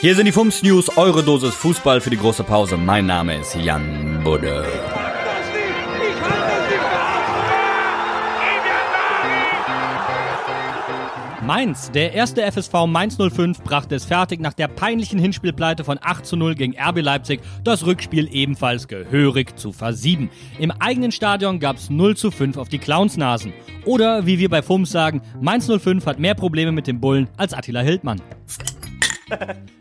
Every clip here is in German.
Hier sind die Fums News, eure Dosis Fußball für die große Pause. Mein Name ist Jan Budde. Mainz, der erste FSV Mainz 05 brachte es fertig, nach der peinlichen Hinspielpleite von 8 zu 0 gegen RB Leipzig das Rückspiel ebenfalls gehörig zu versieben. Im eigenen Stadion gab es 0 zu 5 auf die Clownsnasen. Oder wie wir bei FUMS sagen, Mainz 05 hat mehr Probleme mit dem Bullen als Attila Hildmann.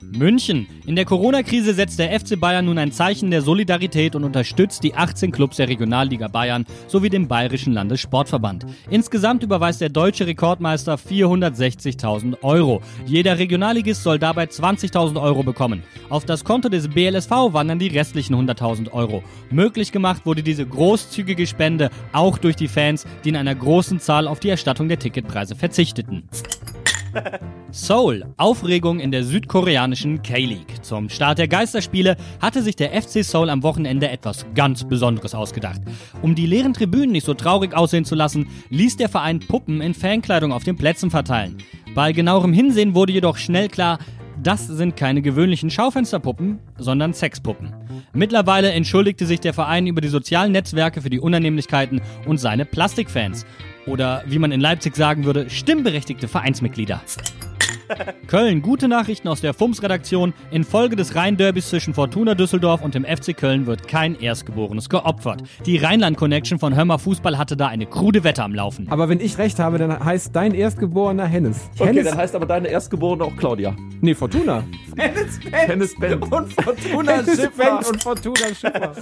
München. In der Corona-Krise setzt der FC Bayern nun ein Zeichen der Solidarität und unterstützt die 18 Clubs der Regionalliga Bayern sowie den Bayerischen Landessportverband. Insgesamt überweist der deutsche Rekordmeister 460.000 Euro. Jeder Regionalligist soll dabei 20.000 Euro bekommen. Auf das Konto des BLSV wandern die restlichen 100.000 Euro. Möglich gemacht wurde diese großzügige Spende auch durch die Fans, die in einer großen Zahl auf die Erstattung der Ticketpreise verzichteten. Seoul, Aufregung in der südkoreanischen K-League. Zum Start der Geisterspiele hatte sich der FC Seoul am Wochenende etwas ganz Besonderes ausgedacht. Um die leeren Tribünen nicht so traurig aussehen zu lassen, ließ der Verein Puppen in Fankleidung auf den Plätzen verteilen. Bei genauerem Hinsehen wurde jedoch schnell klar, das sind keine gewöhnlichen Schaufensterpuppen, sondern Sexpuppen. Mittlerweile entschuldigte sich der Verein über die sozialen Netzwerke für die Unannehmlichkeiten und seine Plastikfans. Oder wie man in Leipzig sagen würde, stimmberechtigte Vereinsmitglieder. Köln, gute Nachrichten aus der FUMS-Redaktion. Infolge des Rhein-Derbys zwischen Fortuna Düsseldorf und dem FC Köln wird kein Erstgeborenes geopfert. Die Rheinland-Connection von Hörmer Fußball hatte da eine krude Wette am Laufen. Aber wenn ich recht habe, dann heißt dein Erstgeborener Hennes. Okay, Hennes, dann heißt aber deine Erstgeborene auch Claudia. Nee, Fortuna. Hennes Ben. Und Fortuna Schiffer. und Fortuna Schiffer.